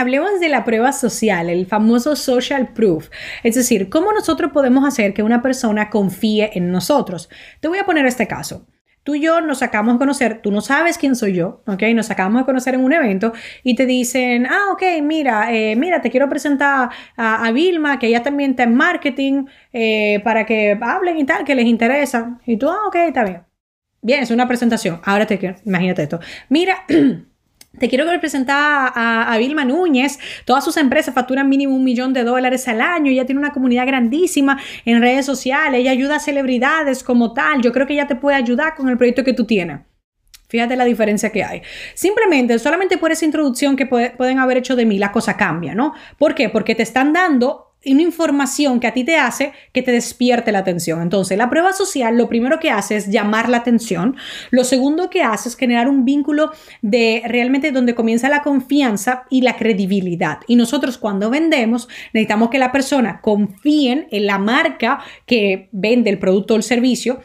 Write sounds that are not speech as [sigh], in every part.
Hablemos de la prueba social, el famoso social proof, es decir, cómo nosotros podemos hacer que una persona confíe en nosotros. Te voy a poner este caso. Tú y yo nos sacamos a conocer, tú no sabes quién soy yo, ¿ok? Nos sacamos a conocer en un evento y te dicen, ah, ok, mira, eh, mira, te quiero presentar a, Vilma, que ella también está en marketing, eh, para que hablen y tal, que les interesa. Y tú, ah, ok, está bien. Bien, es una presentación. Ahora te imagínate esto. Mira, [clears throat] Te quiero presentar a, a, Vilma Núñez. Todas sus empresas facturan mínimo un millón de dólares al año. Ella tiene una comunidad grandísima en redes sociales. Ella ayuda a celebridades como tal. Yo creo que ella te puede ayudar con el proyecto que tú tienes. Fíjate la diferencia que hay. Simplemente, solamente por esa introducción que pueden haber hecho de mí, la cosa cambia, ¿no? ¿Por qué? Porque te están dando una información que a ti te hace que te despierte la atención. Entonces, la prueba social lo primero que hace es llamar la atención. Lo segundo que hace es generar un vínculo de realmente donde comienza la confianza y la credibilidad. Y nosotros cuando vendemos necesitamos que la persona confíe en la marca que vende el producto o el servicio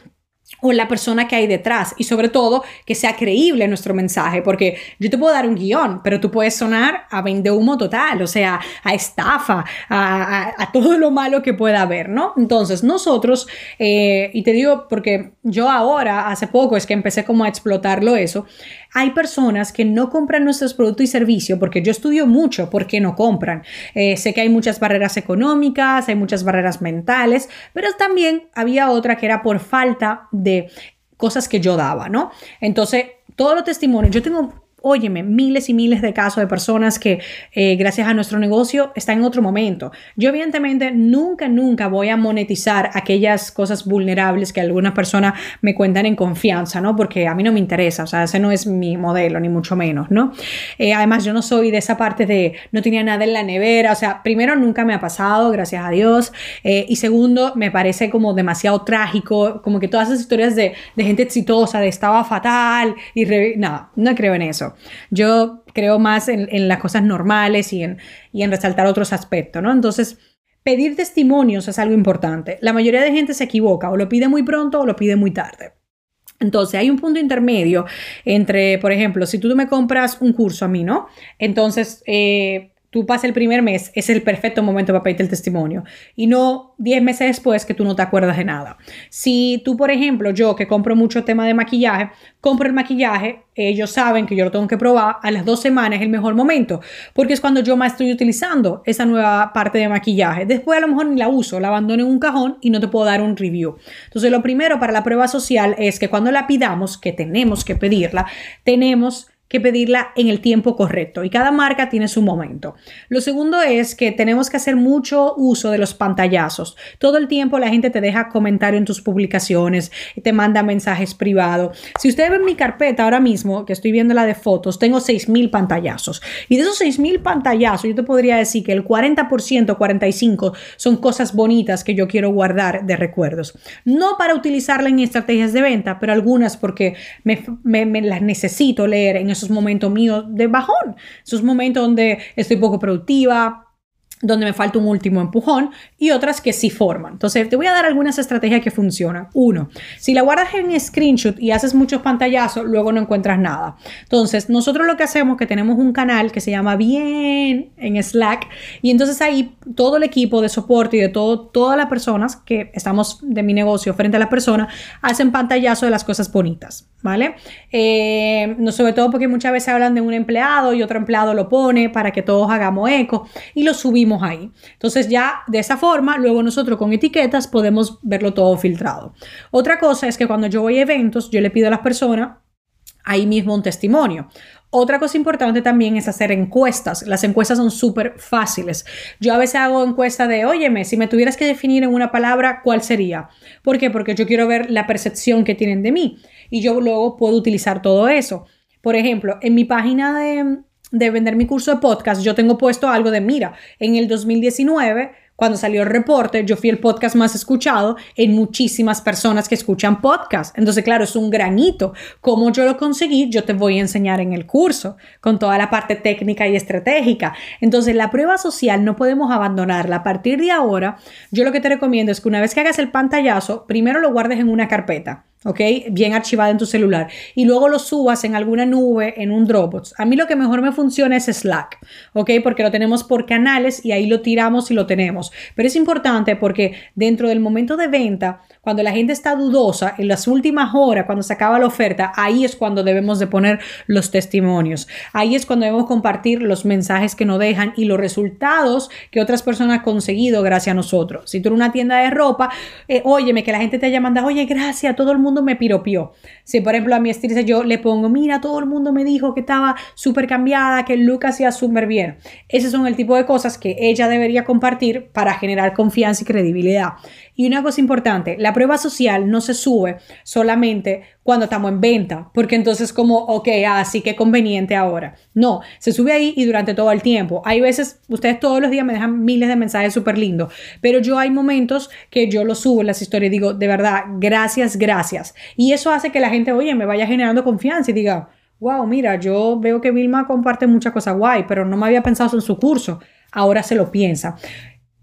o la persona que hay detrás y sobre todo que sea creíble nuestro mensaje, porque yo te puedo dar un guion, pero tú puedes sonar a vende humo total, o sea, a estafa, a, todo lo malo que pueda haber, ¿no? Entonces nosotros, eh, y te digo porque yo ahora, hace poco es que empecé como a explotarlo eso, hay personas que no compran nuestros productos y servicios porque yo estudio mucho porque no compran. Eh, sé que hay muchas barreras económicas, hay muchas barreras mentales, pero también había otra que era por falta de cosas que yo daba, ¿no? Entonces, todos los testimonios, yo tengo óyeme, miles y miles de casos de personas que eh, gracias a nuestro negocio están en otro momento. Yo evidentemente nunca, nunca voy a monetizar aquellas cosas vulnerables que algunas personas me cuentan en confianza, ¿no? Porque a mí no me interesa, o sea, ese no es mi modelo, ni mucho menos, ¿no? Eh, además, yo no soy de esa parte de no tenía nada en la nevera, o sea, primero nunca me ha pasado, gracias a Dios, eh, y segundo, me parece como demasiado trágico, como que todas esas historias de, de gente exitosa, de estaba fatal, y no, no creo en eso. Yo creo más en, las cosas normales y en, y en resaltar otros aspectos, ¿no? Entonces, pedir testimonios es algo importante. La mayoría de gente se equivoca, o lo pide muy pronto o lo pide muy tarde. Entonces, hay un punto intermedio entre, por ejemplo, si tú me compras un curso a mí, ¿no? Entonces, eh, tú pasas el primer mes, es el perfecto momento para pedirte el testimonio y no 10 meses después que tú no te acuerdas de nada. Si tú, por ejemplo, yo que compro mucho tema de maquillaje, compro el maquillaje, ellos saben que yo lo tengo que probar, a las dos semanas es el mejor momento, porque es cuando yo más estoy utilizando esa nueva parte de maquillaje. Después a lo mejor ni la uso, la abandono en un cajón y no te puedo dar un review. Entonces, lo primero para la prueba social es que cuando la pidamos, que tenemos que pedirla, tenemos que pedirla en el tiempo correcto y cada marca tiene su momento. Lo segundo es que tenemos que hacer mucho uso de los pantallazos. Todo el tiempo la gente te deja comentario en tus publicaciones, te manda mensajes privados. Si ustedes ven mi carpeta ahora mismo, que estoy viendo la de fotos, tengo 6.000 pantallazos. Y de esos 6.000 pantallazos, yo te podría decir que el 40%, 45% son cosas bonitas que yo quiero guardar de recuerdos. No para utilizarla en estrategias de venta, pero algunas porque me, me las necesito leer en esos momentos míos de bajón, esos momentos donde estoy poco productiva, donde me falta un último empujón y otras que sí forman. Entonces, te voy a dar algunas estrategias que funcionan. Uno, si la guardas en screenshot y haces muchos pantallazos, luego no encuentras nada. Entonces, nosotros lo que hacemos que tenemos un canal que se llama Bien en Slack y entonces ahí todo el equipo de soporte y de todo, todas las personas que estamos de mi negocio frente a la persona hacen pantallazo de las cosas bonitas, ¿vale? Eh, no sobre todo porque muchas veces hablan de un empleado y otro empleado lo pone para que todos hagamos eco y lo subimos ahí. Entonces ya de esa forma, luego nosotros con etiquetas podemos verlo todo filtrado. Otra cosa es que cuando yo voy a eventos, yo le pido a las personas ahí mismo un testimonio. Otra cosa importante también es hacer encuestas. Las encuestas son súper fáciles. Yo a veces hago encuesta de, óyeme, si me tuvieras que definir en una palabra, ¿cuál sería? ¿Por qué? Porque yo quiero ver la percepción que tienen de mí y yo luego puedo utilizar todo eso. Por ejemplo, en mi página de, de vender mi curso de podcast, yo tengo puesto algo de, mira, en el 2019 Cuando salió el reporte, yo fui el podcast más escuchado en muchísimas personas que escuchan podcast. Entonces, claro, es un granito. ¿Cómo yo lo conseguí? Yo te voy a enseñar en el curso, con toda la parte técnica y estratégica. Entonces, la prueba social no podemos abandonarla. A partir de ahora, yo lo que te recomiendo es que una vez que hagas el pantallazo, primero lo guardes en una carpeta. ¿Ok? Bien archivada en tu celular. Y luego lo subas en alguna nube, en un Dropbox. A mí lo que mejor me funciona es Slack, ¿ok? Porque lo tenemos por canales y ahí lo tiramos y lo tenemos. Pero es importante porque dentro del momento de venta, cuando la gente está dudosa, en las últimas horas, cuando se acaba la oferta, ahí es cuando debemos de poner los testimonios. Ahí es cuando debemos compartir los mensajes que nos dejan y los resultados que otras personas han conseguido gracias a nosotros. Si tú eres una tienda de ropa, eh, óyeme, que la gente te haya mandado, oye, gracias, todo el mundo me piropió. Si, por ejemplo, a mi estilista yo le pongo, mira, todo el mundo me dijo que estaba súper cambiada, que el look hacía súper bien. Ese son el tipo de cosas que ella debería compartir para generar confianza y credibilidad. Y una cosa importante, la prueba social no se sube solamente cuando estamos en venta, porque entonces como, ok, así que conveniente ahora. No, se sube ahí y durante todo el tiempo. Hay veces, ustedes todos los días me dejan miles de mensajes súper lindos, pero yo hay momentos que yo lo subo en las historias y digo, de verdad, gracias, gracias. Y eso hace que la gente, oye, me vaya generando confianza y diga, wow, mira, yo veo que Vilma comparte muchas cosas guay, pero no me había pensado en su curso. Ahora se lo piensa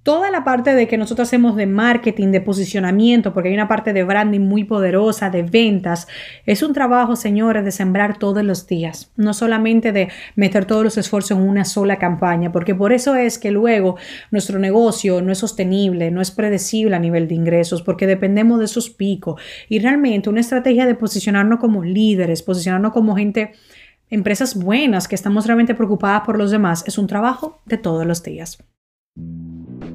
toda la parte de que nosotros hacemos de marketing, de posicionamiento, porque hay una parte de branding muy poderosa, de ventas, es un trabajo, señores, de sembrar todos los días, no solamente de meter todos los esfuerzos en una sola campaña, porque por eso es que luego nuestro negocio no es sostenible, no es predecible a nivel de ingresos, porque dependemos de esos picos. Y realmente una estrategia de posicionarnos como líderes, posicionarnos como gente empresas buenas que estamos realmente preocupadas por los demás, es un trabajo de todos los días.